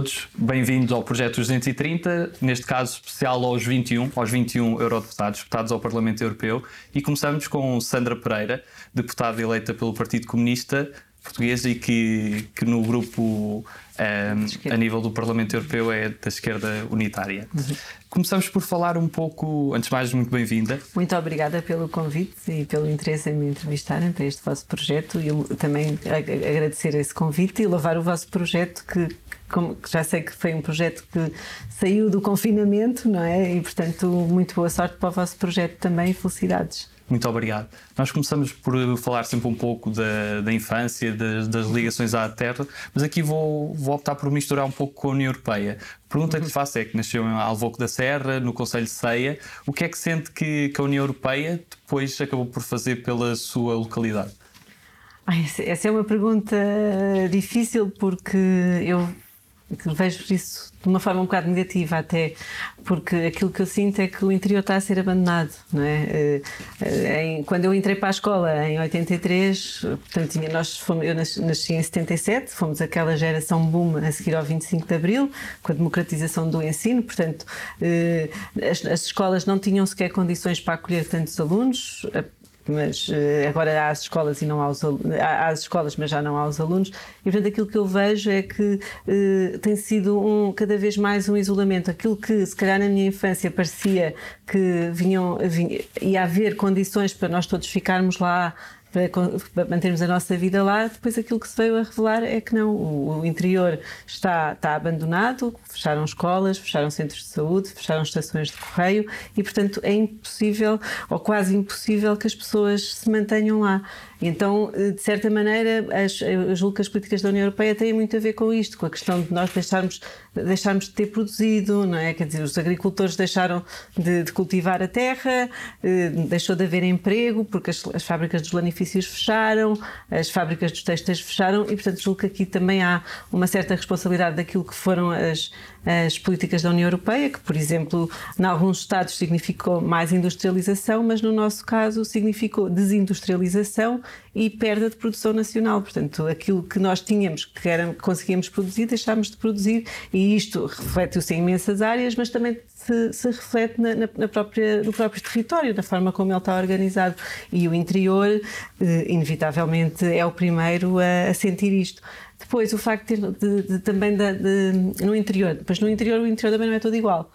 todos, bem-vindos ao Projeto 230, neste caso especial aos 21, aos 21 eurodeputados, deputados ao Parlamento Europeu, e começamos com Sandra Pereira, deputada eleita pelo Partido Comunista Português e que, que no grupo um, a nível do Parlamento Europeu é da esquerda unitária. Uhum. Começamos por falar um pouco, antes de mais, muito bem-vinda. Muito obrigada pelo convite e pelo interesse em me entrevistarem para este vosso projeto e também agradecer esse convite e louvar o vosso projeto que, como, já sei que foi um projeto que saiu do confinamento, não é? E portanto, muito boa sorte para o vosso projeto também e felicidades. Muito obrigado. Nós começamos por falar sempre um pouco da, da infância, das, das, ligações à terra, mas aqui vou, vou optar por misturar um pouco com a União Europeia. A pergunta que lhe faço é que nasceu em Alvoco da Serra, no Conselho de Ceia, o que é que sente que, que a União Europeia depois acabou por fazer pela sua localidade? essa é uma pergunta difícil porque eu vejo isso de uma forma um bocado negativa até, porque aquilo que eu sinto é que o interior está a ser abandonado, não é? Eh, eh, quando eu entrei para a escola em 83, portanto, tinha, nós fomos, eu nasci em 77, fomos aquela geração boom a seguir ao 25 de Abril, com a democratização do ensino, portanto, eh, as, as escolas não tinham sequer condições para acolher tantos alunos, mas uh, agora há as escolas e não há, os, há, as escolas, mas já não há os alunos. E portanto aquilo que eu vejo é que uh, tem sido um, cada vez mais um isolamento. Aquilo que se calhar na minha infância parecia que vinham, vinha, ia haver condições para nós todos ficarmos lá para, mantermos a nossa vida lá, depois aquilo que se veio a revelar é que não, o, o, interior está, está abandonado, fecharam escolas, fecharam centros de saúde, fecharam estações de correio e, portanto, é impossível ou quase impossível que as pessoas se mantenham lá. Então, eh, de certa maneira, as, eu julgo que as políticas da União Europeia têm muito a ver com isto, com a questão de nós deixarmos, deixarmos de ter produzido, não é? Quer dizer, os agricultores deixaram de, de cultivar a terra, eh, deixou de haver emprego, porque as, as, fábricas dos lanifícios fecharam, as fábricas dos textos fecharam, e portanto julgo que aqui também há uma certa responsabilidade daquilo que foram as, as políticas da União Europeia, que, por exemplo, em alguns Estados significou mais industrialização, mas no nosso caso significou desindustrialização e perda de produção nacional. Portanto, aquilo que nós tínhamos, que era, conseguíamos produzir, deixámos de produzir, e isto reflete-se em imensas áreas, mas também se, se reflete na, na, própria, no próprio território, na forma como ele está organizado. E o interior, eh, inevitavelmente, é o primeiro a, a sentir isto. Depois, o facto de, de, de também de, no interior, depois no interior, o interior também não é todo igual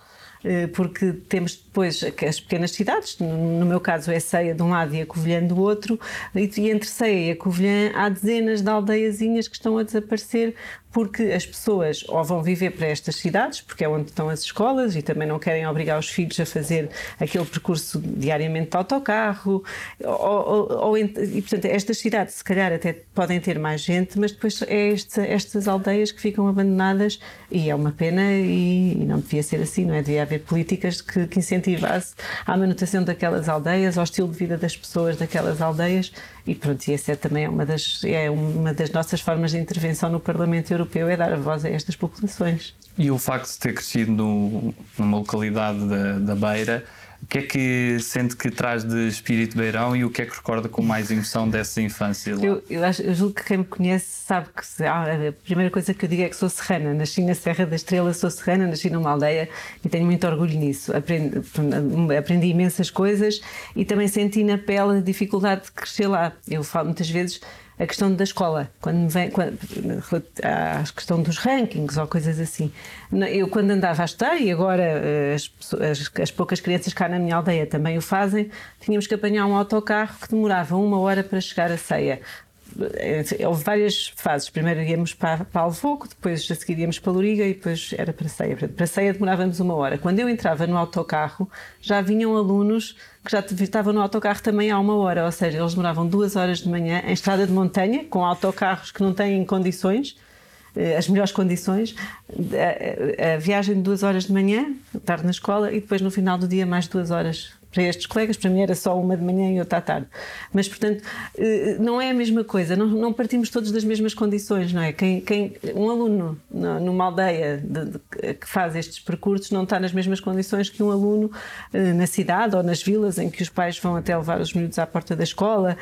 porque temos depois as pequenas cidades, no meu caso é Ceia de um lado e a Covilhã do outro, e entre Ceia e a Covilhã há dezenas de aldeiazinhas que estão a desaparecer porque as pessoas ou vão viver para estas cidades, porque é onde estão as escolas e também não querem obrigar os filhos a fazer aquele percurso diariamente de autocarro, ou, ou, ou e portanto estas cidades se calhar até podem ter mais gente, mas depois é este, estas aldeias que ficam abandonadas e é uma pena e, e, não devia ser assim, não é? Devia haver políticas que, que incentivasse a manutenção daquelas aldeias, ao estilo de vida das pessoas daquelas aldeias e pronto, e essa é também uma das, é uma das nossas formas de intervenção no Parlamento Europeu, é dar voz a estas populações. E o facto de ter crescido no, numa localidade da, da Beira, o que é que sente que traz de espírito beirão e o que é que recorda com mais emoção dessa infância? Lá? Eu, eu, acho, eu julgo que quem me conhece sabe que ah, a primeira coisa que eu digo é que sou serrana. Nasci na Serra da Estrela, sou serrana, nasci numa aldeia e tenho muito orgulho nisso. Aprendi, aprendi imensas coisas e também senti na pele a dificuldade de crescer lá. Eu falo muitas vezes a questão da escola, quando vem quando, a questão dos rankings ou coisas assim. Eu, quando andava a estudar, e agora eh, as, as, as, poucas crianças cá na minha aldeia também o fazem, tínhamos que apanhar um autocarro que demorava uma hora para chegar à ceia. Eh, houve várias fases. Primeiro íamos para, para Alvoco, depois a seguir íamos para Loriga e depois era para Ceia. Para Ceia demorávamos uma hora. Quando eu entrava no autocarro, já vinham alunos que já estavam no autocarro também há uma hora, ou seja, eles demoravam duas horas de manhã em estrada de montanha, com autocarros que não têm condições, eh, as melhores condições, a, a, viagem de duas horas de manhã, tarde na escola, e depois no final do dia mais duas horas para estes colegas, para mim era só uma de manhã e outra à tarde. Mas, portanto, eh, não é a mesma coisa, não, não partimos todos das mesmas condições, não é? Quem, quem, um aluno numa aldeia de, de, que faz estes percursos não está nas mesmas condições que um aluno eh, na cidade ou nas vilas em que os pais vão até levar os miúdos à porta da escola.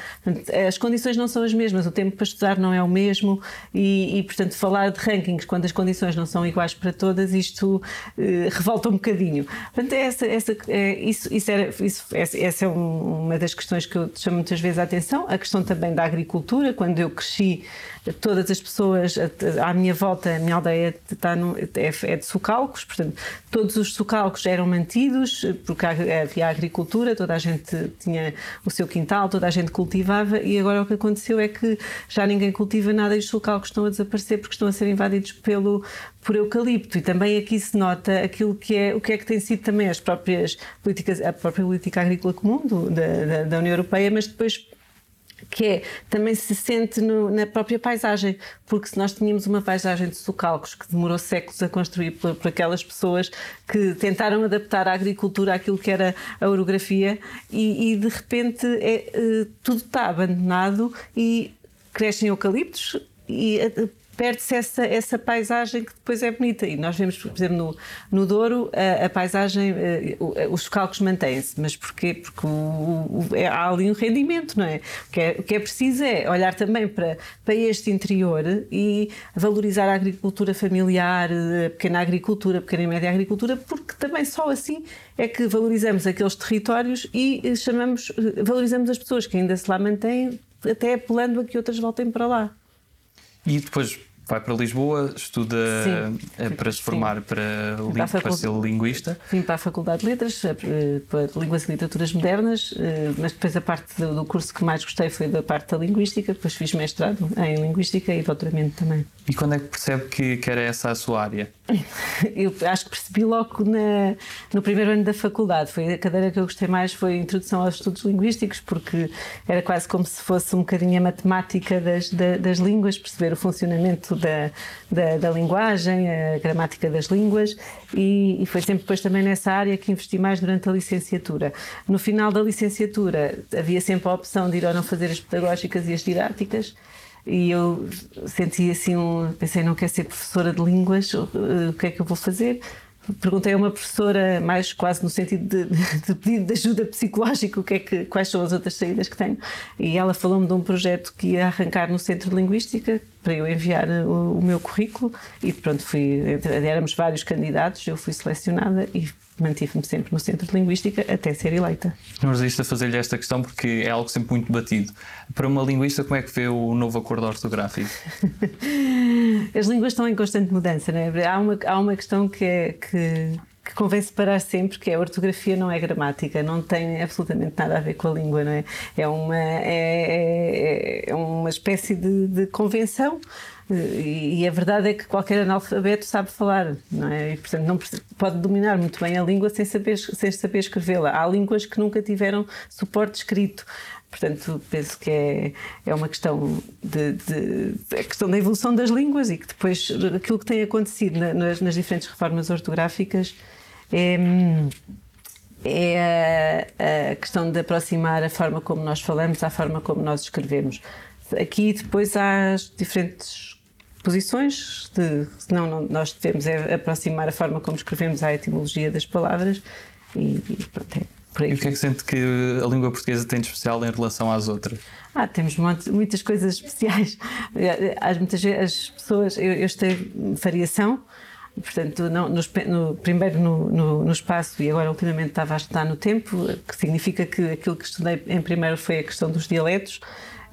As condições não são as mesmas, o tempo para estudar não é o mesmo e, e portanto, falar de rankings quando as condições não são iguais para todas, isto eh, revolta um bocadinho. Portanto, essa, essa, é, isso, isso, era, isso, essa é uma das questões que eu chamo muitas vezes a atenção. A questão também da agricultura, quando eu cresci todas as pessoas à minha volta, a minha aldeia está no, é, é de socalcos, portanto, todos os socalcos eram mantidos, porque havia agricultura, toda a gente tinha o seu quintal, toda a gente cultivava, e agora o que aconteceu é que já ninguém cultiva nada e os socalcos estão a desaparecer porque estão a ser invadidos pelo, por eucalipto. E também aqui se nota aquilo que é, o que é que tem sido também as próprias políticas, a própria política agrícola comum do, da, da, da União Europeia, mas depois que é, também se sente no, na própria paisagem, porque se nós tínhamos uma paisagem de socalcos que demorou séculos a construir por, por aquelas pessoas que tentaram adaptar a agricultura àquilo que era a orografia e, e de repente é, eh, tudo está abandonado e crescem eucaliptos e eh, perde-se essa, essa paisagem que depois é bonita. E nós vemos, por exemplo, no, no Douro, a, a paisagem, eh, os socalcos mantêm-se. Mas porquê? Porque o, o, é, há ali um rendimento, não é? O que, é? o que é preciso é olhar também para, para este interior e valorizar a agricultura familiar, a pequena agricultura, a pequena e média agricultura, porque também só assim é que valorizamos aqueles territórios e chamamos, valorizamos as pessoas que ainda se lá mantêm, até apelando a que outras voltem para lá. E depois vai para Lisboa, estuda sim, eh, para se formar para, para, para ser linguista. Vim para a Faculdade de Letras, eh, para Línguas e Literaturas Modernas, eh, mas depois a parte do curso que mais gostei foi da parte da Linguística, depois fiz mestrado em Linguística e doutoramento também. E quando é que percebe que, que era essa a sua área? Eu acho que percebi logo na, no primeiro ano da faculdade. Foi a cadeira que eu gostei mais foi a Introdução aos Estudos Linguísticos, porque era quase como se fosse um bocadinho a matemática das, das, das línguas, perceber o funcionamento da, da, da, linguagem, a gramática das línguas, e, e foi sempre depois também nessa área que investi mais durante a licenciatura. No final da licenciatura havia sempre a opção de ir ou não fazer as pedagógicas e as didáticas e eu senti assim um, pensei não quero ser professora de línguas o que é que eu vou fazer perguntei a uma professora mais quase no sentido de, de pedido de ajuda psicológica o que é que quais são as outras saídas que tenho e ela falou-me de um projeto que ia arrancar no Centro de Linguística para eu enviar o, o meu currículo e pronto fui éramos vários candidatos eu fui selecionada e mantive-me sempre no Centro de Linguística até ser eleita. Não resisto a fazer-lhe esta questão porque é algo sempre muito batido. Para uma linguista, como é que vê o novo acordo ortográfico? As línguas estão em constante mudança, não é? Há uma, há uma questão que é que, que convém separar sempre, que é a ortografia não é gramática, não tem absolutamente nada a ver com a língua, não é? É uma, é, é, é uma espécie de, de convenção e a verdade é que qualquer analfabeto sabe falar, não é? E, portanto, não pode dominar muito bem a língua sem saber, sem saber escrevê-la. Há línguas que nunca tiveram suporte escrito. Portanto, penso que é, é uma questão de, de, a questão da evolução das línguas e que depois aquilo que tem acontecido nas, nas diferentes reformas ortográficas é, é a, a, questão de aproximar a forma como nós falamos à forma como nós escrevemos. Aqui depois há as diferentes posições, de, senão não, nós devemos é aproximar a forma como escrevemos à etimologia das palavras e, e pronto, é. E o que é que sente que a língua portuguesa tem de especial em relação às outras? Ah, temos muitas coisas especiais. As, muitas vezes as pessoas, eu, eu estudei variação, portanto, não, no, no, primeiro no, no, no, espaço e agora ultimamente estava a estudar no tempo, que significa que aquilo que estudei em primeiro foi a questão dos dialetos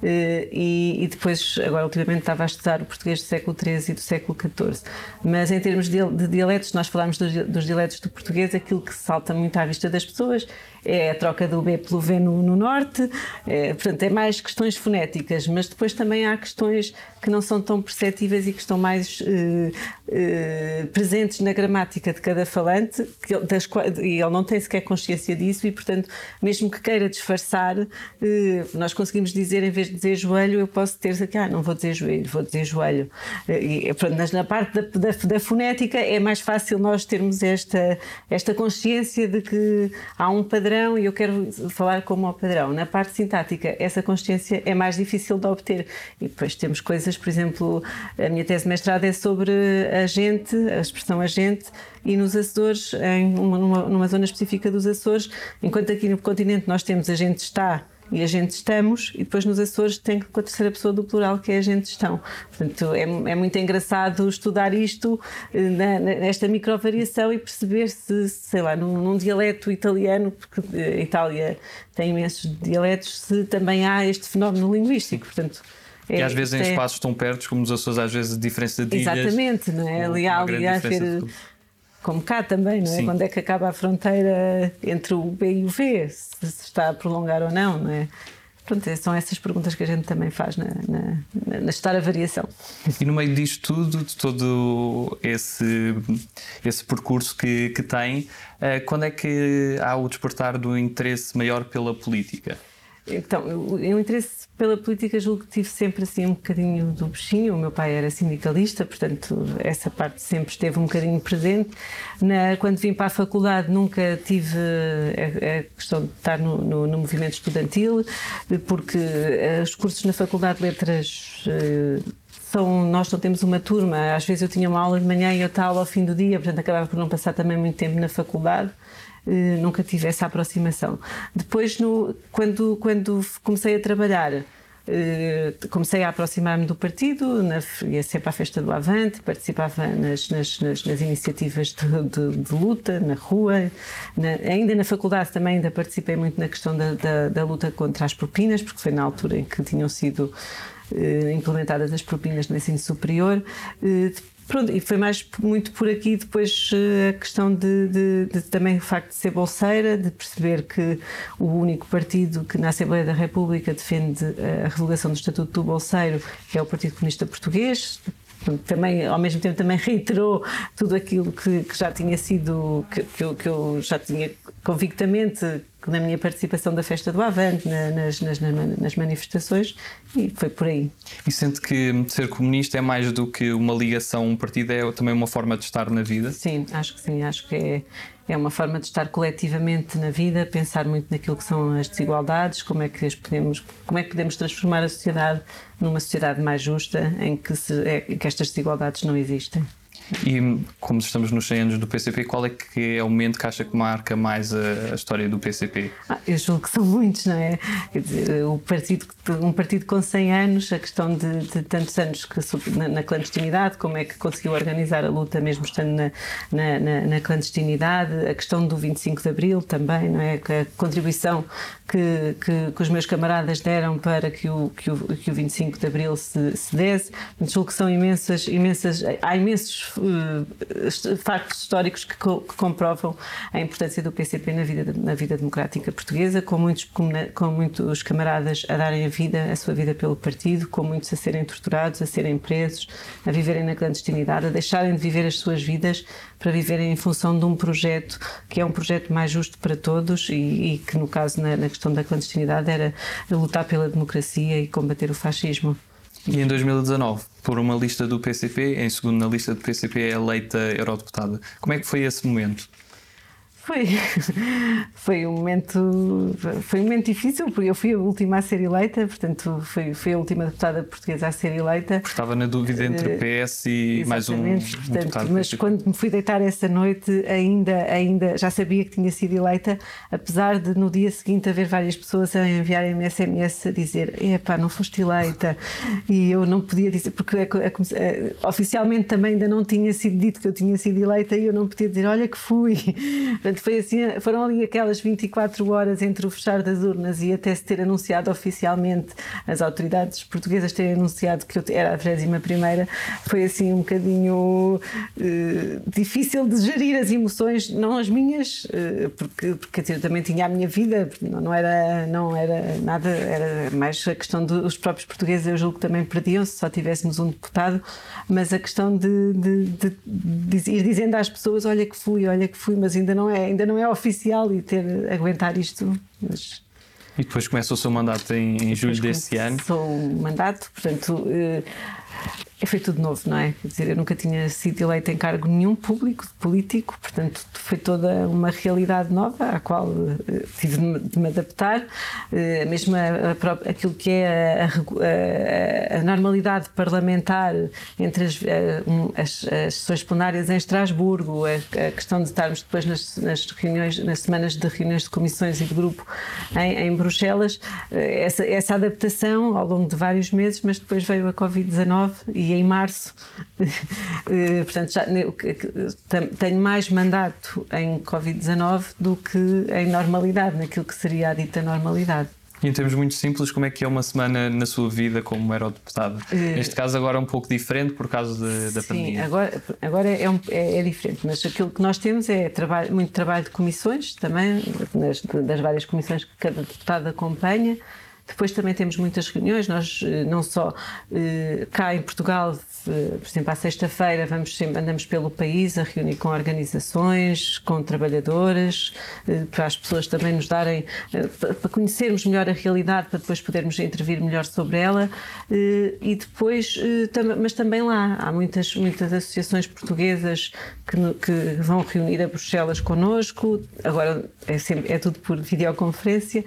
eh, e, e, depois, agora ultimamente estava a estudar o português do século XIII e do século XIV. Mas em termos de, de dialetos, nós falamos dos, dos, dialetos do português, aquilo que salta muito à vista das pessoas é a troca do B pelo V no, no norte, é, portanto, é mais questões fonéticas, mas depois também há questões que não são tão perceptíveis e que estão mais eh, eh, presentes na gramática de cada falante, que, das, e ele não tem sequer consciência disso, e portanto, mesmo que queira disfarçar, eh, nós conseguimos dizer, em vez de dizer joelho, eu posso ter aqui, ah, não vou dizer joelho, vou dizer joelho. E, pronto, mas na parte da, da, da, fonética é mais fácil nós termos esta, esta consciência de que há um padrão padrão e eu quero falar como ao padrão. Na parte sintática, essa consciência é mais difícil de obter. E depois temos coisas, por exemplo, a minha tese de mestrado é sobre agente, a expressão agente, e nos Açores, em uma, numa, numa zona específica dos Açores, enquanto aqui no continente nós temos agente está e a gente estamos, e depois nos Açores tem com a terceira pessoa do plural, que é a gente estão. Portanto, é, é muito engraçado estudar isto, eh, na, nesta microvariação e perceber se, sei lá, num, num dialeto italiano, porque a eh, Itália tem imensos dialetos, se também há este fenómeno linguístico. Portanto, é, e às vezes em é... espaços tão perto como nos Açores, às vezes a diferença de ilhas. Exatamente, não é? Ali há, ali há como cá também, não é? Sim. Quando é que acaba a fronteira entre o B e o V, se, está a prolongar ou não, não é? Pronto, é, são essas perguntas que a gente também faz na, na, na estar a variação. E no meio disto tudo, de todo esse, esse percurso que, que tem, eh, quando é que há o despertar do interesse maior pela política? Então, o interesse pela política julgo que tive sempre assim um bocadinho do bichinho. O meu pai era sindicalista, portanto, essa parte sempre esteve um bocadinho presente. Na, quando vim para a faculdade, nunca tive a, a questão de estar no, no, no, movimento estudantil, porque eh, os cursos na Faculdade de Letras. Eh, são, nós não temos uma turma, às vezes eu tinha uma aula de manhã e outra aula ao fim do dia, portanto acabava por não passar também muito tempo na faculdade. Eh, nunca tive essa aproximação. Depois, no, quando, quando comecei a trabalhar, eh, comecei a aproximar-me do partido, na, ia sempre à festa do Avante, participava nas, nas, nas, nas iniciativas de, de, de, luta, na rua, na, ainda na faculdade também ainda participei muito na questão da, da, da, luta contra as propinas, porque foi na altura em que tinham sido implementadas as propinas no ensino superior. Pronto, e foi mais muito por aqui depois eh, a questão de, de, de, também o facto de ser bolseira, de perceber que o único partido que na Assembleia da República defende a revogação do Estatuto do Bolseiro é o Partido Comunista Português, também ao mesmo tempo também reiterou tudo aquilo que, que já tinha sido que, que, eu, que, eu, já tinha convictamente na minha participação da festa do Avante na, nas, nas, nas, manifestações e foi por aí. E sente que ser comunista é mais do que uma ligação a um partido, é também uma forma de estar na vida? Sim, acho que sim, acho que é, é uma forma de estar coletivamente na vida, pensar muito naquilo que são as desigualdades, como é que as podemos, como é que podemos transformar a sociedade numa sociedade mais justa em que, se, é, que estas desigualdades não existem. E como estamos nos 100 anos do PCP, qual é que é o momento que acha que marca mais a, a história do PCP? Ah, eu julgo que são muitos, não é? Quer dizer, o partido, um partido com 100 anos, a questão de, de tantos anos que, na, na, clandestinidade, como é que conseguiu organizar a luta mesmo estando na, na, na, clandestinidade, a questão do 25 de Abril também, não é? A contribuição que, que, que os meus camaradas deram para que o, que o, que o 25 de Abril se, se desse. Julgo que são imensas, imensas, há imensos uh, factos históricos que, co que, comprovam a importância do PCP na vida, na vida democrática portuguesa, com muitos, com muitos camaradas a darem a vida, a sua vida pelo partido, com muitos a serem torturados, a serem presos, a viverem na clandestinidade, a deixarem de viver as suas vidas para viverem em função de um projeto que é um projeto mais justo para todos e, e que, no caso, na, na questão da clandestinidade, era lutar pela democracia e combater o fascismo. E em 2019, por uma lista do PCP, em segundo na lista do PCP é eleita eurodeputada. Como é que foi esse momento? Foi, foi um momento foi um momento difícil porque eu fui a última a ser eleita, portanto foi, foi a última deputada portuguesa a ser eleita. Porque estava na dúvida entre eh, PS e mais um, um portanto, Mas quando me fui deitar essa noite ainda ainda já sabia que tinha sido eleita, apesar de no dia seguinte haver várias pessoas a enviarem-me SMS a dizer epá, não foste eleita e eu não podia dizer porque a, a, a, oficialmente também ainda não tinha sido dito que eu tinha sido eleita e eu não podia dizer olha que fui Portanto, foi assim, foram ali aquelas 24 horas entre o fechar das urnas e até se ter anunciado oficialmente, as autoridades portuguesas terem anunciado que eu era a 21 foi assim um bocadinho uh, difícil de gerir as emoções, não as minhas, uh, porque, porque eu também tinha a minha vida, não era, não era nada, era mais a questão dos próprios portugueses, eu julgo que também perdiam se só tivéssemos um deputado, mas a questão de, de, de, de ir dizendo às pessoas: olha que fui, olha que fui, mas ainda não é ainda não é oficial e ter aguentar isto. Mas... E depois começa o seu mandato em, em julho desse ano. Começou o mandato, portanto. Uh, foi tudo novo, não é? Quer dizer, eu nunca tinha sido eleita em cargo nenhum público, político, portanto foi toda uma realidade nova à qual uh, tive de me adaptar. Uh, mesmo a, a, aquilo que é a, a, normalidade parlamentar entre as, um, as, as, sessões plenárias em Estrasburgo, a, questão de estarmos depois nas, nas, reuniões, nas semanas de reuniões de comissões e de grupo em, em Bruxelas, uh, essa, essa adaptação ao longo de vários meses, mas depois veio a Covid-19 e em março, eh, portanto, já, tenho mais mandato em Covid-19 do que em normalidade, naquilo que seria a dita normalidade. E em termos muito simples, como é que é uma semana na sua vida como eurodeputado? Uh, Neste caso, agora é um pouco diferente por causa de, da sim, pandemia. Sim, agora, agora é, um, é, é, diferente, mas aquilo que nós temos é trabalho, muito trabalho de comissões também, nas, das várias comissões que cada deputado acompanha. Depois também temos muitas reuniões, nós eh, não só eh, cá em Portugal por exemplo, à sexta-feira vamos andamos pelo país a reunir com organizações, com trabalhadoras, eh, para as pessoas também nos darem, eh, para conhecermos melhor a realidade, para depois podermos intervir melhor sobre ela. Eh, e depois, mas também lá, há muitas, muitas associações portuguesas que, que vão reunir a Bruxelas connosco, agora é, sempre, é tudo por videoconferência.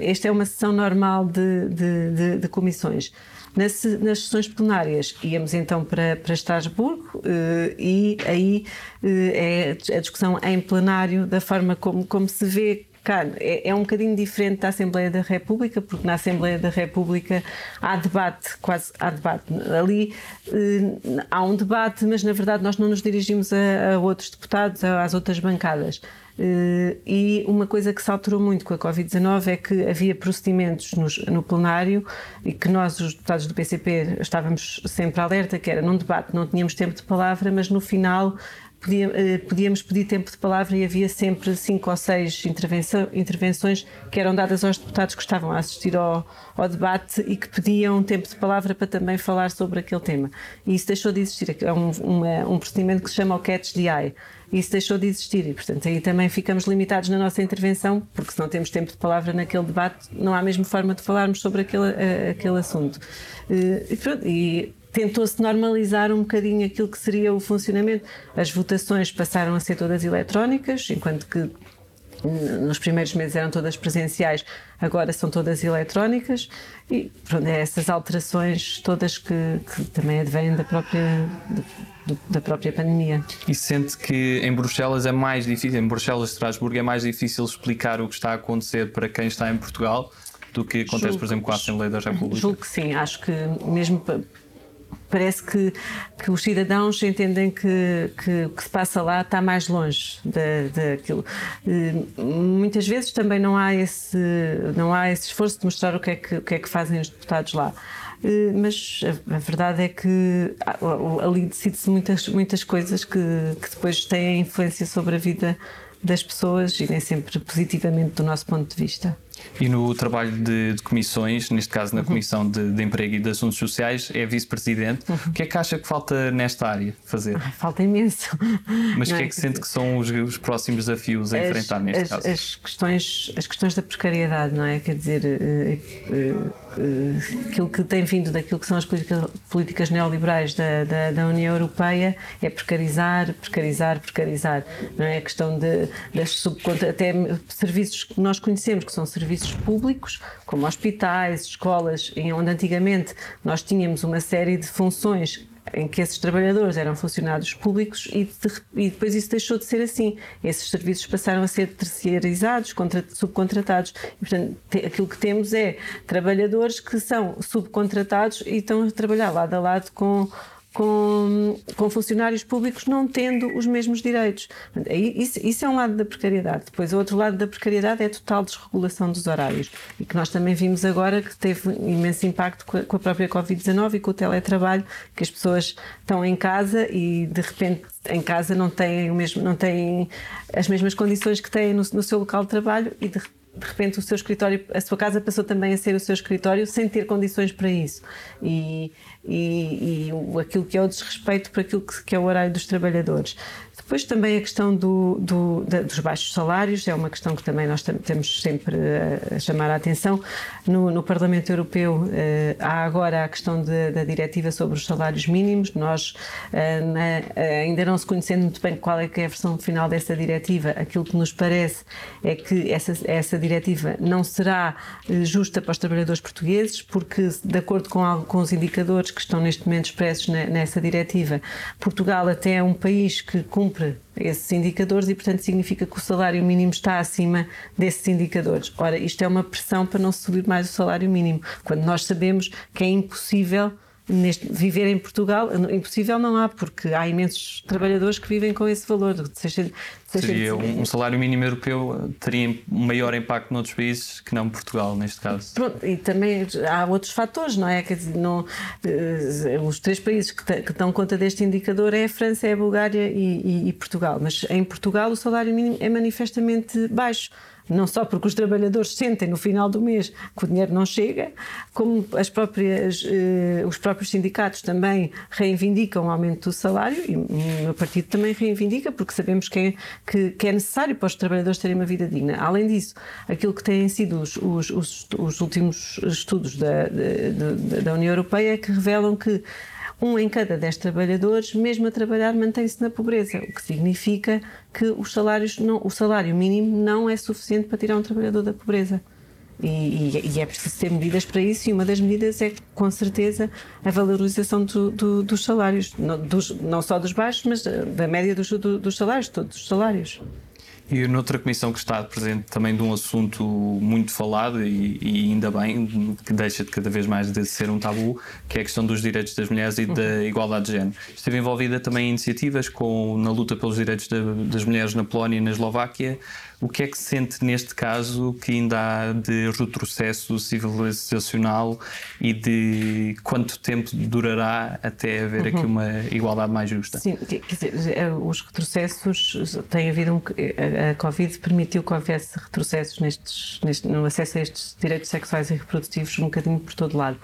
Esta é uma sessão normal de, de, de, de comissões. Nas, nas sessões plenárias íamos então para, para Estrasburgo eh, e aí eh, é a discussão em plenário da forma como, como se vê cá é, é, um bocadinho diferente da Assembleia da República, porque na Assembleia da República há debate, quase há debate. Ali eh, há um debate, mas na verdade nós não nos dirigimos a, a outros deputados, às outras bancadas. Eh, e uma coisa que se alterou muito com a Covid-19 é que havia procedimentos no plenário e que nós, os deputados do PCP, estávamos sempre alerta, que era num debate não tínhamos tempo de palavra, mas no final podíamos pedir tempo de palavra e havia sempre cinco ou seis intervenções que eram dadas aos deputados que estavam a assistir ao, ao, debate e que pediam tempo de palavra para também falar sobre aquele tema. E isso deixou de existir. É um, uma, um procedimento que se chama o catch the eye isso deixou de existir e, portanto, aí também ficamos limitados na nossa intervenção, porque se não temos tempo de palavra naquele debate, não há a mesma forma de falarmos sobre aquele, uh, aquele assunto. Uh, e, pronto, e tentou-se normalizar um bocadinho aquilo que seria o funcionamento. As votações passaram a ser todas eletrónicas, enquanto que nos primeiros meses eram todas presenciais, agora são todas eletrónicas e pronto, é essas alterações todas que, que também advêm da própria, da própria pandemia. E sente que em Bruxelas é mais difícil, em Bruxelas, Estrasburgo, é mais difícil explicar o que está a acontecer para quem está em Portugal do que acontece, julgo, por exemplo, com a Assembleia da República? Julgo que sim, acho que mesmo parece que, que os cidadãos entendem que, que o que se passa lá está mais longe daquilo. Muitas vezes também não há, esse, não há esse esforço de mostrar o que é que, o que, é que fazem os deputados lá. Mas a, verdade é que ali decide-se muitas, muitas coisas que, que depois têm influência sobre a vida das pessoas e nem sempre positivamente do nosso ponto de vista. E no trabalho de, de comissões, neste caso na uhum. Comissão de, de, Emprego e de Assuntos Sociais, é vice-presidente. Uhum. O que é que acha que falta nesta área fazer? falta imenso. Mas o que é que sente que são os, os próximos desafios a as, enfrentar neste as, caso? As questões, as questões da precariedade, não é? Quer dizer, uh, uh, uh, aquilo que tem vindo daquilo que são as políticas, políticas neoliberais da, da, da, União Europeia é precarizar, precarizar, precarizar. Não é? A questão de, das subcontra, até serviços que nós conhecemos, que são serviços serviços públicos, como hospitais, escolas, em onde antigamente nós tínhamos uma série de funções em que esses trabalhadores eram funcionários públicos e, de, e, depois isso deixou de ser assim. Esses serviços passaram a ser terceirizados, contra, subcontratados. E, portanto, te, aquilo que temos é trabalhadores que são subcontratados e estão a trabalhar lado a lado com com, com funcionários públicos não tendo os mesmos direitos. Isso, isso, é um lado da precariedade. Depois, o outro lado da precariedade é a total desregulação dos horários. E que nós também vimos agora que teve imenso impacto com a, com a própria Covid-19 e com o teletrabalho, que as pessoas estão em casa e de repente em casa não têm, o mesmo, não têm as mesmas condições que têm no, no seu local de trabalho e de de repente o seu escritório, a sua casa passou também a ser o seu escritório sem ter condições para isso. E, e, e aquilo que é o desrespeito para aquilo que, que é o horário dos trabalhadores. Depois também a questão do, do, da, dos baixos salários é uma questão que também nós temos sempre a, a chamar a atenção. No, no Parlamento Europeu eh, há agora a questão de, da diretiva sobre os salários mínimos. Nós, eh, na, ainda não se conhecendo muito bem qual é que é a versão final dessa diretiva, aquilo que nos parece é que essa, essa diretiva não será justa para os trabalhadores portugueses, porque, de acordo com, com os indicadores que estão neste momento expressos nessa diretiva, Portugal até é um país que cumpre esses indicadores e, portanto, significa que o salário mínimo está acima desses indicadores. Ora, isto é uma pressão para não subir mais o salário mínimo, quando nós sabemos que é impossível neste, viver em Portugal, impossível não há, porque há imensos trabalhadores que vivem com esse valor. Seja, seja Seria um, um salário mínimo europeu teria um maior impacto noutros países que não Portugal, neste caso. Pronto, e também há outros fatores, não é? Quer dizer, não, eh, os três países que, que dão conta deste indicador é a França, é a Bulgária e, e, e Portugal. Mas em Portugal o salário mínimo é manifestamente baixo não só porque os trabalhadores sentem no final do mês que o dinheiro não chega, como as próprias, eh, os próprios sindicatos também reivindicam o aumento do salário e o meu partido também reivindica, porque sabemos que é, que, que é necessário para os trabalhadores terem uma vida digna. Além disso, aquilo que têm sido os, os, os, os últimos estudos da, da, da União Europeia é que revelam que um em cada dez trabalhadores, mesmo a trabalhar, mantém-se na pobreza, o que significa que os salários não, o salário mínimo não é suficiente para tirar um trabalhador da pobreza. E, e, e, é preciso ter medidas para isso, e uma das medidas é, com certeza, a valorização do, do, dos salários, não, dos, não, só dos baixos, mas da média dos, do, dos salários, todos os salários. E noutra comissão que está presente também de um assunto muito falado e, e, ainda bem, que deixa de cada vez mais de ser um tabu, que é a questão dos direitos das mulheres e da uhum. igualdade de género. Esteve envolvida também em iniciativas com, na luta pelos direitos das mulheres na Polónia e na Eslováquia. O que é que sente neste caso que ainda há de retrocesso civilizacional e de quanto tempo durará até haver aqui uhum. uma igualdade mais justa? Sim, quer dizer, é, os retrocessos têm havido um, a Covid permitiu que houvesse retrocessos nestes, neste, no acesso a estes direitos sexuais e reprodutivos um bocadinho por todo lado.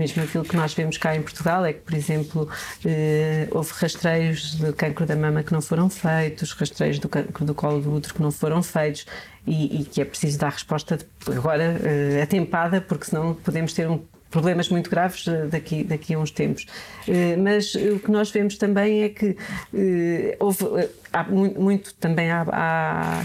Mesmo aquilo que nós vemos cá em Portugal é que, por exemplo, eh, houve rastreios de cancro da mama que não foram feitos, rastreios do do colo do útero que não foram feitos e, e que é preciso dar resposta agora eh, atempada, porque senão podemos ter um problemas muito graves eh, daqui, daqui a uns tempos. Eh, mas o que nós vemos também é que eh, houve há muito, também há,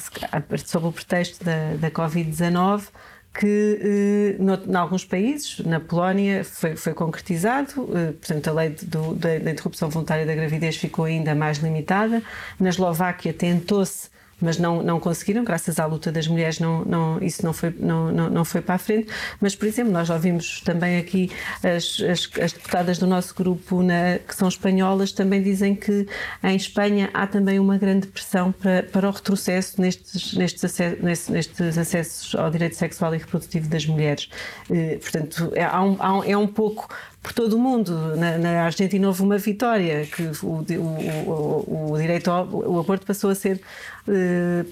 sob o pretexto da, da Covid-19 que em alguns países, na Polónia, foi, foi concretizado, portanto, a lei do, da, da interrupção voluntária da gravidez ficou ainda mais limitada. Na Eslováquia tentou-se mas não, não conseguiram, graças à luta das mulheres, não, não, isso não foi, não, não, não foi para a frente. Mas, por exemplo, nós ouvimos também aqui as, as, as deputadas do nosso grupo, na, que são espanholas, também dizem que em Espanha há também uma grande pressão para, para o retrocesso nestes, nestes, acessos, nestes acessos ao direito sexual e reprodutivo das mulheres. Eh, portanto, é, há um, há um, é um pouco por todo o mundo. Na, na, Argentina houve uma vitória, que o, o, o, o direito ao o aborto passou a ser. Uh,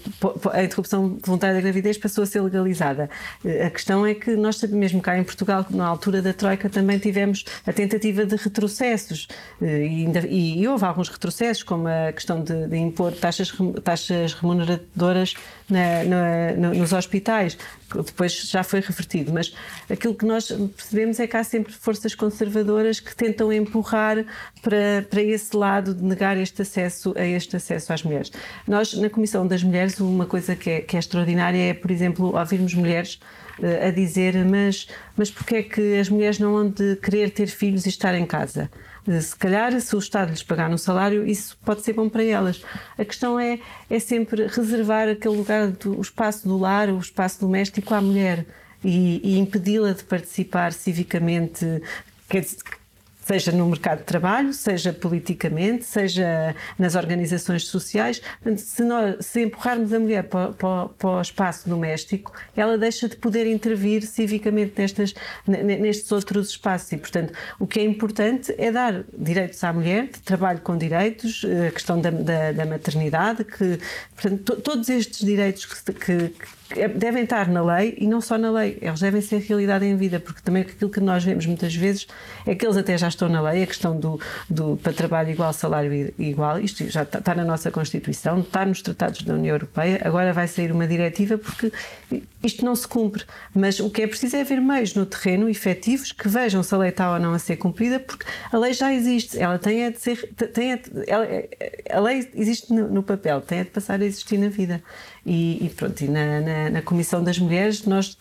a interrupção voluntária da gravidez passou a ser legalizada. Uh, a questão é que nós, mesmo cá em Portugal, na altura da Troika, também tivemos a tentativa de retrocessos. Uh, e, ainda, e, e, houve alguns retrocessos, como a questão de, de impor taxas, taxas remuneradoras na, na, nos hospitais. Depois já foi revertido, mas aquilo que nós percebemos é que há sempre forças conservadoras que tentam empurrar para, para esse lado de negar este acesso a este acesso às mulheres. Nós, na Comissão das Mulheres, uma coisa que é, que é extraordinária é, por exemplo, ouvirmos mulheres uh, a dizer mas, mas porquê é que as mulheres não vão de querer ter filhos e estar em casa? Se calhar, se o Estado lhes pagar um salário, isso pode ser bom para elas. A questão é, é sempre reservar aquele lugar, do, o espaço do lar, o espaço doméstico à mulher e, e impedi-la de participar civicamente. Quer dizer, seja no mercado de trabalho, seja politicamente, seja nas organizações sociais. Se, nós, se empurrarmos a mulher para, para, para, o espaço doméstico, ela deixa de poder intervir civicamente nestas, nestes outros espaços. E, portanto, o que é importante é dar direitos à mulher, trabalho com direitos, eh, a questão da, da, da maternidade, que, portanto, todos estes direitos que que devem estar na lei e não só na lei, eles devem ser realidade em vida, porque também aquilo que nós vemos muitas vezes é que eles até já estão na lei, a questão do, do para trabalho igual, salário igual, isto já está, está na nossa Constituição, está nos tratados da União Europeia, agora vai sair uma diretiva porque isto não se cumpre. Mas o que é preciso é haver meios no terreno efetivos que vejam se a lei está ou não a ser cumprida, porque a lei já existe, ela tem a de ser, tem a, ela, a lei existe no, no, papel, tem a de passar a existir na vida. E, e pronto, e na, na, na Comissão das Mulheres nós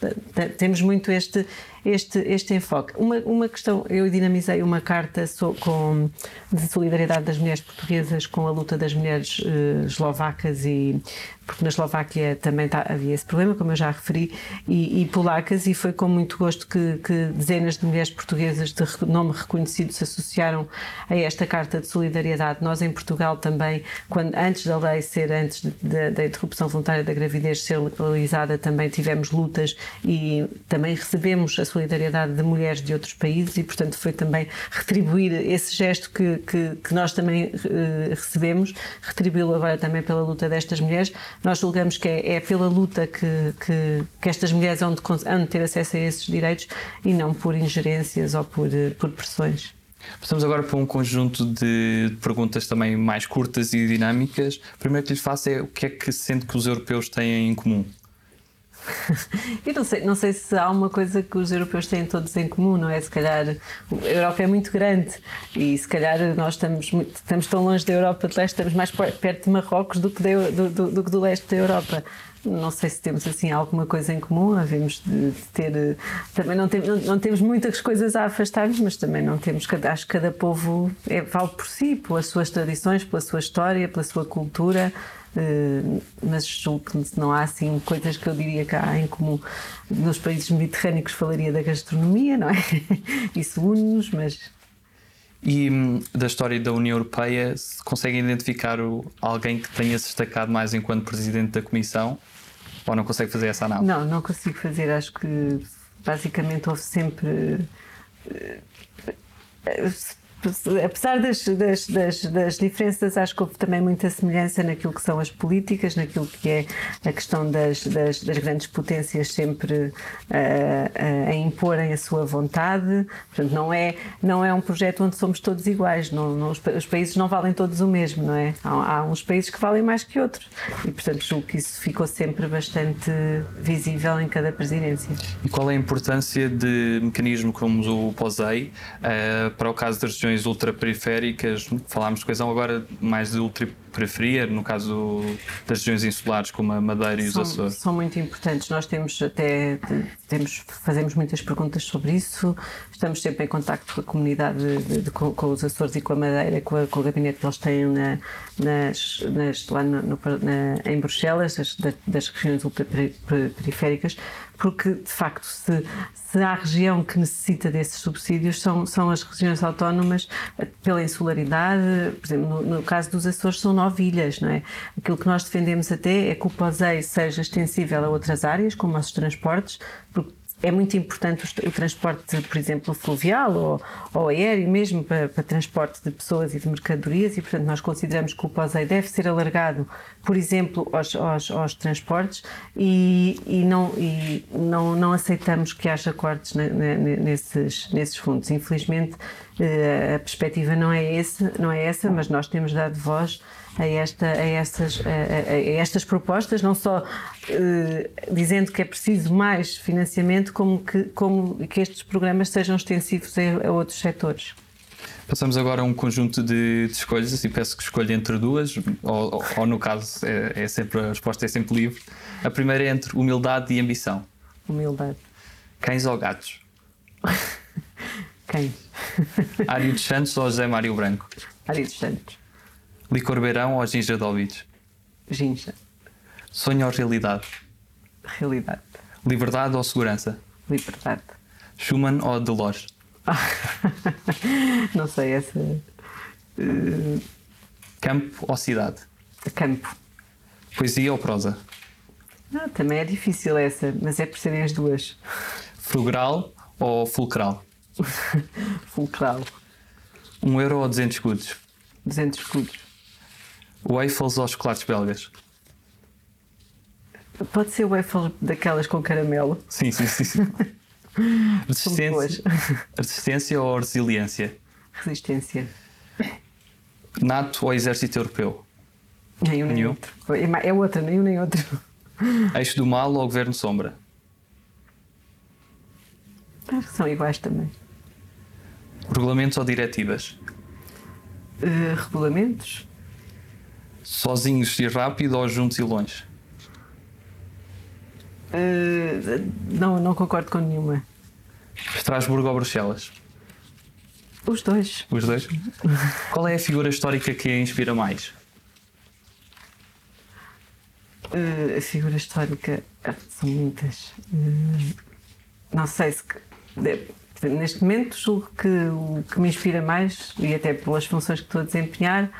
temos muito este, este, este enfoque. Uma, uma questão, eu dinamizei uma carta so, com, de solidariedade das mulheres portuguesas com a luta das mulheres uh, eslovacas e porque na Eslováquia também tá, havia esse problema, como eu já referi, e, e polacas, e foi com muito gosto que, que, dezenas de mulheres portuguesas de nome reconhecido se associaram a esta carta de solidariedade. Nós em Portugal também, quando antes da lei ser, antes da interrupção voluntária da gravidez ser legalizada, também tivemos lutas e também recebemos a solidariedade de mulheres de outros países e, portanto, foi também retribuir esse gesto que, que, que nós também uh, recebemos, retribuí-lo agora também pela luta destas mulheres. Nós julgamos que é, é pela luta que, que, que, estas mulheres vão de, de ter acesso a esses direitos e não por ingerências ou por, eh, por pressões. Passamos agora para um conjunto de perguntas também mais curtas e dinâmicas. O primeiro que lhe faço é o que é que sente que os europeus têm em comum? Eu não sei, não sei se há uma coisa que os europeus têm todos em comum, não é? Se calhar a Europa é muito grande e se calhar nós estamos, muito, estamos tão longe da Europa de leste, estamos mais perto de Marrocos do que, de, do, do, do, do leste da Europa. Não sei se temos assim alguma coisa em comum, havemos de, de ter. Também não, tem, não, não, temos muitas coisas a afastar-nos, mas também não temos. Acho que cada povo é, vale por si, pelas suas tradições, pela sua história, pela sua cultura. Eh, mas julgo que não há assim coisas que eu diria que há em comum. Nos países mediterrâneos falaria da gastronomia, não é? Isso une-nos, mas. E hum, da história da União Europeia, se conseguem identificar alguém que tenha se destacado mais enquanto presidente da Comissão? Ou não consegue fazer essa análise? Não, não consigo fazer. Acho que basicamente houve sempre eh, apesar das, das, das, das, diferenças, acho que houve também muita semelhança naquilo que são as políticas, naquilo que é a questão das, das, das grandes potências sempre uh, uh, a imporem a sua vontade. Portanto, não é, não é um projeto onde somos todos iguais. Não, não, os, países não valem todos o mesmo, não é? Há, há, uns países que valem mais que outros. E, portanto, julgo que isso ficou sempre bastante visível em cada presidência. E qual é a importância de mecanismos como o POSEI uh, para o caso das regiões regiões ultraperiféricas, falámos de coesão agora mais de ultraperiferia, no caso das regiões insulares como a Madeira e os são, Açores. São muito importantes. Nós temos até temos, fazemos muitas perguntas sobre isso, estamos sempre em contacto com a comunidade, de, de, com, com, os Açores e com a Madeira, com, a, com o gabinete que eles têm na, nas, nas, lá no, no, na, em Bruxelas, das, das regiões ultraperiféricas, porque de facto se, se há região que necessita desses subsídios são, são as regiões autónomas pela insularidade, por exemplo, no, no caso dos Açores são nove ilhas, não é? Aquilo que nós defendemos até é que o POSEI seja extensível a outras áreas, como os transportes, porque é muito importante o, transporte, por exemplo, fluvial ou, ou aéreo, mesmo para, para, transporte de pessoas e de mercadorias, e portanto nós consideramos que o POSEI deve ser alargado, por exemplo, aos, aos, aos transportes e, e, não, e não, não aceitamos que haja cortes nesses, nesses fundos. Infelizmente, eh, a perspectiva não é, esse, não é essa, mas nós temos dado voz a, esta, a, estas, a, a estas propostas, não só eh, dizendo que é preciso mais financiamento, como que, como que estes programas sejam extensivos a, a outros setores. Passamos agora a um conjunto de, de escolhas e peço que escolha entre duas, ou, ou, ou no caso é, é, sempre a resposta é sempre livre. A primeira é entre humildade e ambição. Humildade. Cães ou gatos? Cães. Ário dos Santos ou José Mário Branco? Ário dos Santos. Licor beirão ou ginja de Albides? Ginja. Sonho ou realidade? Realidade. Liberdade ou segurança? Liberdade. Schumann ou Delors? Não sei, essa. Uh... Campo ou cidade? Campo. Poesia ou prosa? Não, também é difícil essa, mas é por serem as duas. Frugral ou fulcral? fulcral. Um euro ou 200 escudos? 200 escudos. Waffles ou chocolates belgas? Pode ser waffle daquelas com caramelo. Sim, sim, sim. sim. Resistência, resistência ou resiliência? Resistência. NATO ou Exército Europeu? Nenhum nem Nenhum. outro. É é outra, nenhum nem outro. Eixo do Mal ou Governo Sombra? Acho que são iguais também. Regulamentos ou diretivas? Eh, regulamentos? Sozinhos e rápido ou juntos e longe? Eh, não, não concordo com nenhuma. Estrasburgo ou Bruxelas? Os dois. Os dois? Qual é a figura histórica que a inspira mais? Eh, a figura histórica ah, são muitas. Eh, não sei se. neste momento, julgo que o que me inspira mais, e até pelas funções que estou a desempenhar,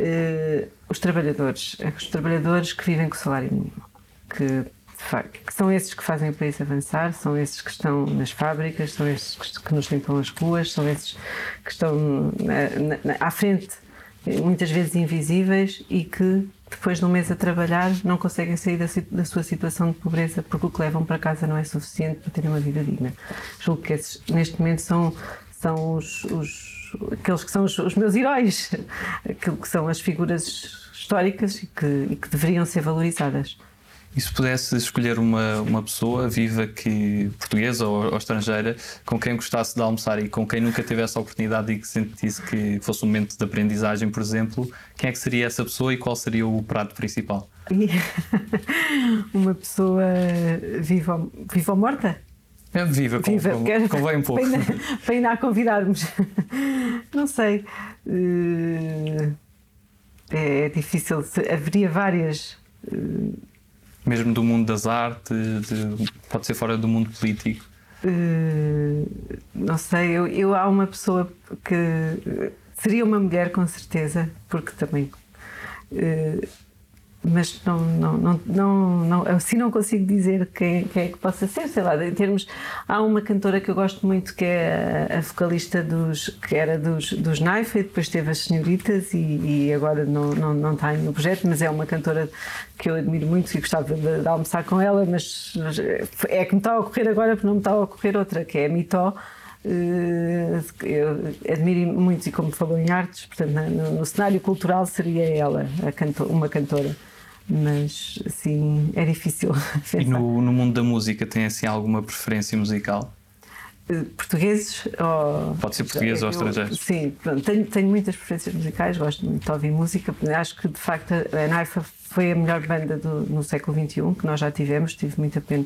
eh, os trabalhadores. Os trabalhadores que vivem com o salário mínimo. Que, que são esses que fazem o país avançar, são esses que estão nas fábricas, são esses que, nos limpam as ruas, são esses que estão na- na- à frente muitas vezes invisíveis e que depois de um mês a trabalhar não conseguem sair da, da sua situação de pobreza porque o que levam para casa não é suficiente para terem uma vida digna. Julgo que esses, neste momento são, são os, os- aqueles que são os, os meus heróis, aquilo que são as figuras históricas e que, e que deveriam ser valorizadas. E se pudesse escolher uma, uma pessoa viva que portuguesa ou, ou estrangeira com quem gostasse de almoçar e com quem nunca tivesse a oportunidade e que sentisse que fosse um momento de aprendizagem, por exemplo, quem é que seria essa pessoa e qual seria o prato principal? Uma pessoa viva, viva ou morta? É viva, com, Viva, com, convém um pouco. Para ainda, para ainda a convidarmos. Não sei. Eh, É, é difícil. Haveria várias. Mesmo do mundo das artes, de- pode ser fora do mundo político. eh, não sei, eu, eu há uma pessoa que eh, seria uma mulher com certeza, porque também. Mas não, não, não, não, não, assim não consigo dizer quem, quem é que possa ser, sei lá, em termos. Há uma cantora que eu gosto muito que é a, vocalista dos. que era dos, dos Knife e depois teve as Senhoritas e, e agora não, não, não está nenhum projeto, mas é uma cantora que eu admiro muito e gostava de, de almoçar com ela, mas é que me está a ocorrer agora porque não me está a ocorrer outra, que é a Mitó. Eh, Eu admiro muito e como falou em artes, portanto, no, no cenário cultural seria ela canto- uma cantora, mas assim é difícil E no, no mundo da música tem assim alguma preferência musical? Eh, Portugueses ou. Pode ser portugueses ou estrangeiros. Sim, tenho, tenho muitas preferências musicais, gosto muito de ouvir música. Acho que de facto a Naifa foi a melhor banda do- no século XXI que nós já tivemos. Tive muita pena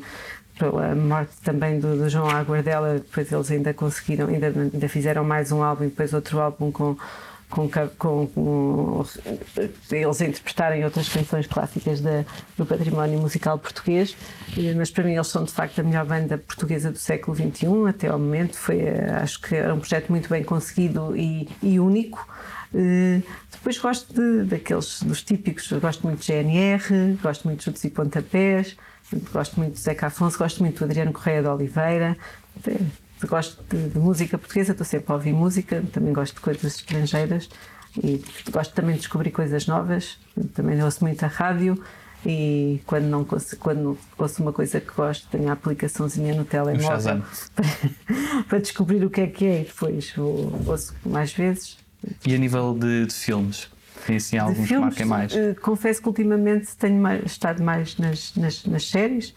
pela morte também do, do João Aguardela. Depois eles ainda conseguiram, ainda, ainda fizeram mais um álbum e depois outro álbum com. Com, com- com eles interpretarem outras canções clássicas da- do património musical português, Eh, mas para mim eles são de facto a melhor banda portuguesa do século XXI até ao momento. Foi, eh, acho que era um projeto muito bem conseguido e, e único. Eh, Depois gosto de, daqueles dos típicos, gosto muito de GNR, gosto muito de Chutes e Pontapés, gosto muito de Zeca Afonso, gosto muito do Adriano Correia de Oliveira. Gosto de, de música portuguesa, estou sempre a ouvir música, também gosto de coisas estrangeiras e gosto também de descobrir coisas novas. Também ouço muito a rádio e quando, não, quando ouço uma coisa que gosto, tenho a aplicaçãozinha no telemóvel para, para descobrir o que é que é e depois vou, ouço mais vezes. E a nível de, de filmes? Tem assim De alguns que filmes, marquem mais? eh, confesso que ultimamente tenho mais- estado mais nas, nas, nas séries,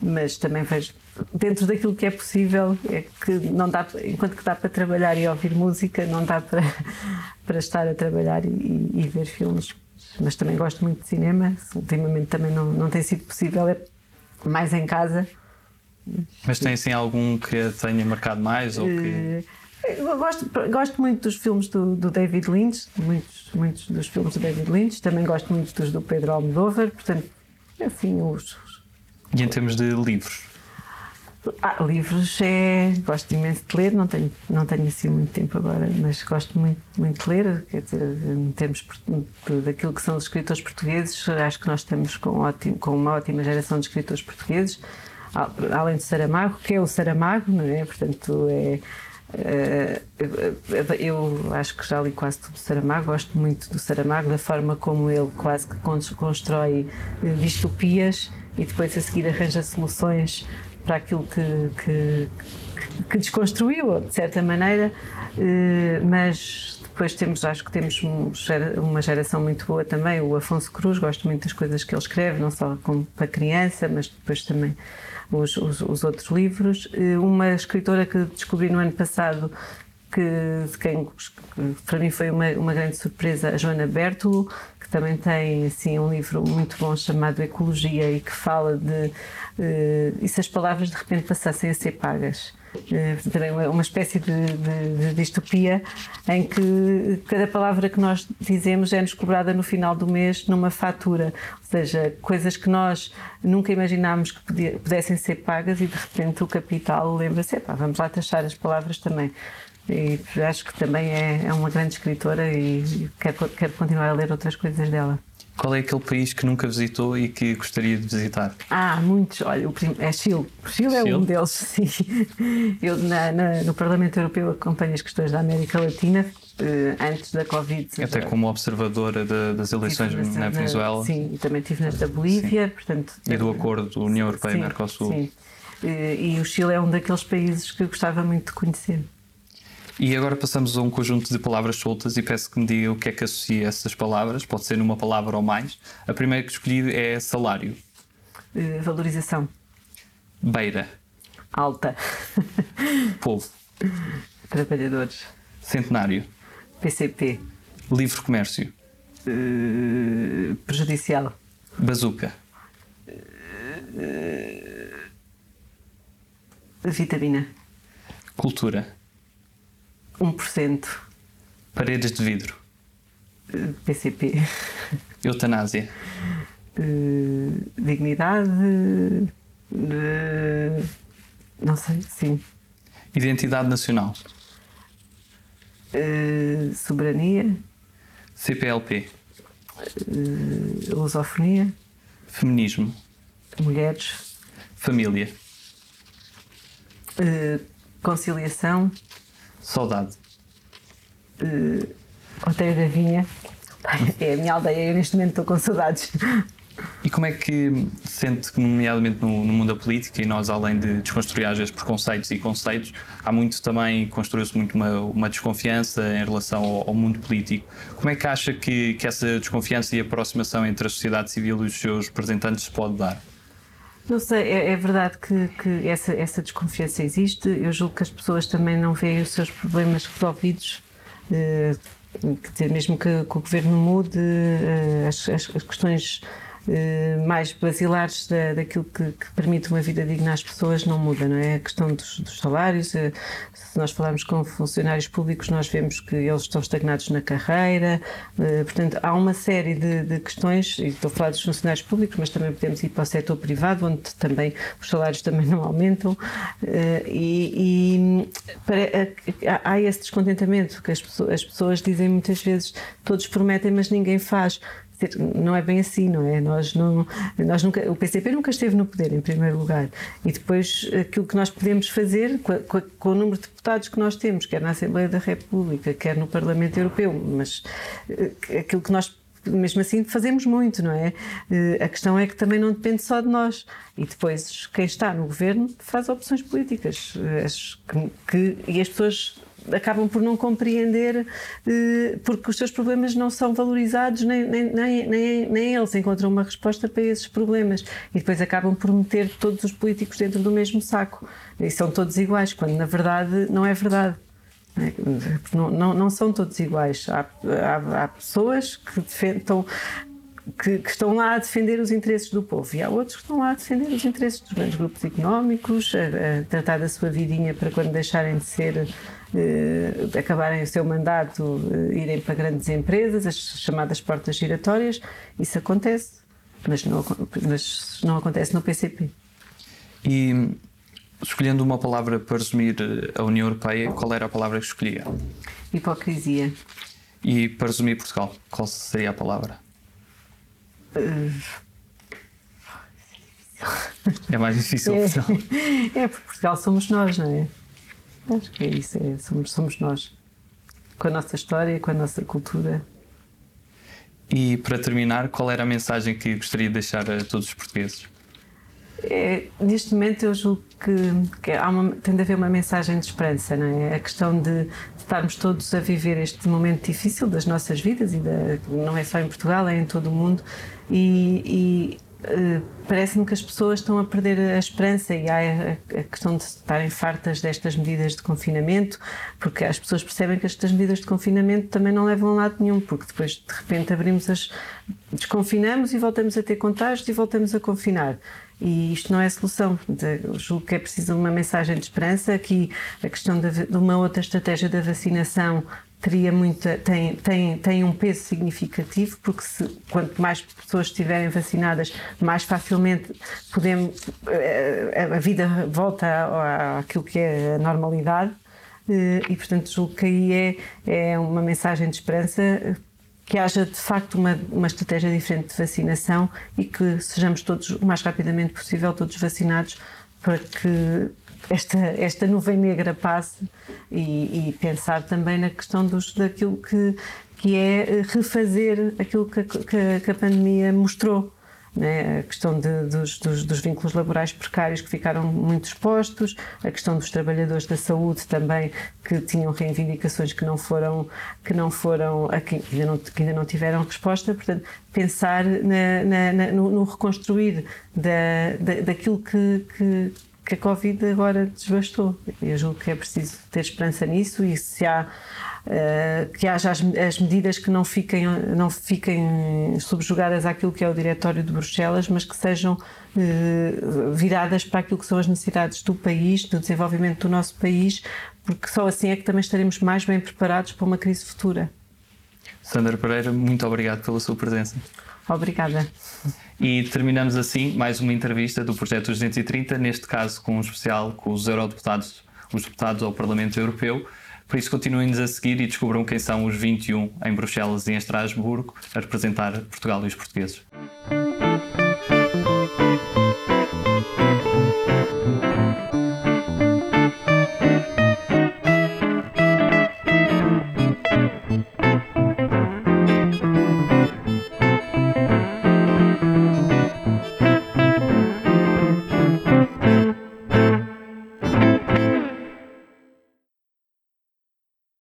mas também vejo dentro daquilo que é possível, é que não dá, enquanto que dá para trabalhar e ouvir música, não dá para, para estar a trabalhar e, e- ver filmes. Mas também gosto muito de cinema, ultimamente também não, não tem sido possível, é mais em casa. Mas tem assim algum que tenha marcado mais? Ou que... Eh, Eu gosto, gosto muito dos filmes do, do David Lynch, muitos, muitos dos filmes do David Lynch. Também gosto muito dos do Pedro Almodóvar. Portanto, assim, os, os- E em termos de livros? Ah, livros é. Gosto imenso de ler, não tenho, não tenho assim muito tempo agora, mas gosto muito, muito de ler. Quer dizer, em termos daquilo que são os escritores portugueses, acho que nós estamos com, ótimo, com uma ótima geração de escritores portugueses, além de Saramago, que é o Saramago, não é? Portanto, é. eh, eu acho que já li quase tudo do Saramago, gosto muito do Saramago, da forma como ele quase que cons- constrói eh, distopias e depois a seguir arranja soluções para aquilo que, que, que desconstruiu, de certa maneira, eh, mas depois temos, acho que temos uma geração muito boa também, o Afonso Cruz, gosto muito das coisas que ele escreve, não só como para criança, mas depois também os, os, os outros livros. Eh, uma escritora que descobri no ano passado, que, quem, para mim foi uma, uma grande surpresa, a Joana Bertolo, também tem assim, um livro muito bom chamado Ecologia e que fala de uh, e se as palavras de repente passassem a ser pagas. Eh, uma espécie de, de, de, distopia em que cada palavra que nós dizemos é-nos cobrada no final do mês numa fatura, ou seja, coisas que nós nunca imaginámos que pudessem ser pagas e de repente o capital lembra-se, vamos lá taxar as palavras também. E acho que também é, é uma grande escritora e quero, quero continuar a ler outras coisas dela. Qual é aquele país que nunca visitou e que gostaria de visitar? Ah, muitos. Olha, o é Chile. O Chile é Chile? um deles, sim. Eu, na, na, no Parlamento Europeu, acompanho as questões da América Latina eh, antes da Covid. Até como observadora de, das eleições na, na Venezuela. Sim, e também estive nas da Bolívia. Portanto, e do acordo União Europeia-Mercosul. Sim. Eh, e o Chile é um daqueles países que eu gostava muito de conhecer. E agora passamos a um conjunto de palavras soltas e peço que me diga o que é que associa essas palavras, pode ser numa palavra ou mais. A primeira que escolhi é salário. Uh, valorização. Beira. Alta. Povo. Trabalhadores. Centenário. PCP. Livre comércio. Uh, prejudicial. Bazuca. Uh, vitamina. Cultura. 1%. Paredes de vidro. PCP. Eutanásia. Uh, dignidade. Uh, não sei, sim. Identidade nacional. Uh, soberania. CPLP. Uh, lusofonia. Feminismo. Mulheres. Família. Conciliação. Saudade. Uh, Oteio da Vinha. É a minha aldeia, eu neste momento estou com saudades. E como é que sente nomeadamente no, no, mundo da política, e nós, além de desconstruir às vezes preconceitos e conceitos, há muito também, construiu-se muito uma, uma, desconfiança em relação ao, ao, mundo político. Como é que acha que, que essa desconfiança e aproximação entre a sociedade civil e os seus representantes se pode dar? Não sei, é, é verdade que, que, essa, essa desconfiança existe. Eu julgo que as pessoas também não veem os seus problemas resolvidos. Eh, mesmo que, que, o governo mude, eh, as, as, as questões mais basilares da, daquilo que, que, permite uma vida digna às pessoas não muda, não é? A questão dos, dos, salários, eh, se nós falarmos com funcionários públicos, nós vemos que eles estão estagnados na carreira, eh, portanto, há uma série de, de questões, e estou a falar dos funcionários públicos, mas também podemos ir para o setor privado, onde também os salários também não aumentam, e, e para, há esse descontentamento que as pessoas, as pessoas dizem muitas vezes, todos prometem, mas ninguém faz não é bem assim, não é? Nós não, nós nunca, o PCP nunca esteve no poder, em primeiro lugar. E depois, aquilo que nós podemos fazer, com, com, com o número de deputados que nós temos, quer na Assembleia da República, quer no Parlamento Europeu, mas eh, aquilo que nós mesmo assim fazemos muito, não é? Eh, a questão é que também não depende só de nós. E depois quem está no governo faz opções políticas. Eh, que, que, e as pessoas acabam por não compreender eh, porque os seus problemas não são valorizados, nem, nem, nem, nem, eles encontram uma resposta para esses problemas. E depois acabam por meter todos os políticos dentro do mesmo saco. E são todos iguais, quando na verdade não é verdade. Não, não, não são todos iguais. Há, há, há pessoas que defendam que, que, estão lá a defender os interesses do povo e há outros que estão lá a defender os interesses dos grandes grupos económicos, a, a tratar da sua vidinha para quando deixarem de ser eh, acabarem o seu mandato, eh, irem para grandes empresas, as chamadas portas giratórias. Isso acontece, mas não, mas não acontece no PCP. E escolhendo uma palavra para resumir eh, a União Europeia, qual era a palavra que escolhia? Hipocrisia. E para resumir Portugal, qual seria a palavra? Uh... É mais difícil. É, é, porque Portugal somos nós, não é? Acho que é isso, é, somos, somos nós. Com a nossa história, com a nossa cultura. E para terminar, qual era a mensagem que gostaria de deixar a todos os portugueses? É, neste momento eu julgo que, que há uma, tem de haver uma mensagem de esperança, não é? A questão de, de estarmos todos a viver este momento difícil das nossas vidas e da, não é só em Portugal, é em todo o mundo e, e parece-me que as pessoas estão a perder a esperança e há a, questão de estarem fartas destas medidas de confinamento, porque as pessoas percebem que estas medidas de confinamento também não levam a lado nenhum, porque depois de repente abrimos as. desconfinamos e voltamos a ter contágios e voltamos a confinar. E isto não é solução. Eu julgo que é preciso uma mensagem de esperança. Aqui, a questão de uma outra estratégia da vacinação teria muita, tem, tem, tem um peso significativo, porque se, quanto mais pessoas estiverem vacinadas, mais facilmente podemos, eh, a, vida volta àquilo que é a normalidade. Eh, e, portanto, julgo que aí é, é uma mensagem de esperança que haja de facto uma, uma estratégia diferente de vacinação e que sejamos todos o mais rapidamente possível todos vacinados para que esta, esta nuvem negra passe e, e pensar também na questão dos, daquilo que, que é refazer aquilo que, que, que a pandemia mostrou né? a questão de, dos, dos, dos, vínculos laborais precários que ficaram muito expostos, a questão dos trabalhadores da saúde também que tinham reivindicações que não foram que não foram que ainda não, que ainda não tiveram resposta, portanto pensar na, na, na, no, no, reconstruir da, da, daquilo que, que que a Covid agora desbastou. Eu julgo que é preciso ter esperança nisso e se há uh, que haja as, as, medidas que não fiquem, não fiquem subjugadas àquilo que é o Diretório de Bruxelas, mas que sejam uh, viradas para aquilo que são as necessidades do país, do desenvolvimento do nosso país, porque só assim é que também estaremos mais bem preparados para uma crise futura. Sandra Pereira, muito obrigado pela sua presença. Obrigada. E terminamos assim mais uma entrevista do Projeto 230, neste caso com um especial com os eurodeputados, os deputados ao Parlamento Europeu. Por isso, continuem-nos a seguir e descubram quem são os 21 em Bruxelas e em Estrasburgo a representar Portugal e os portugueses.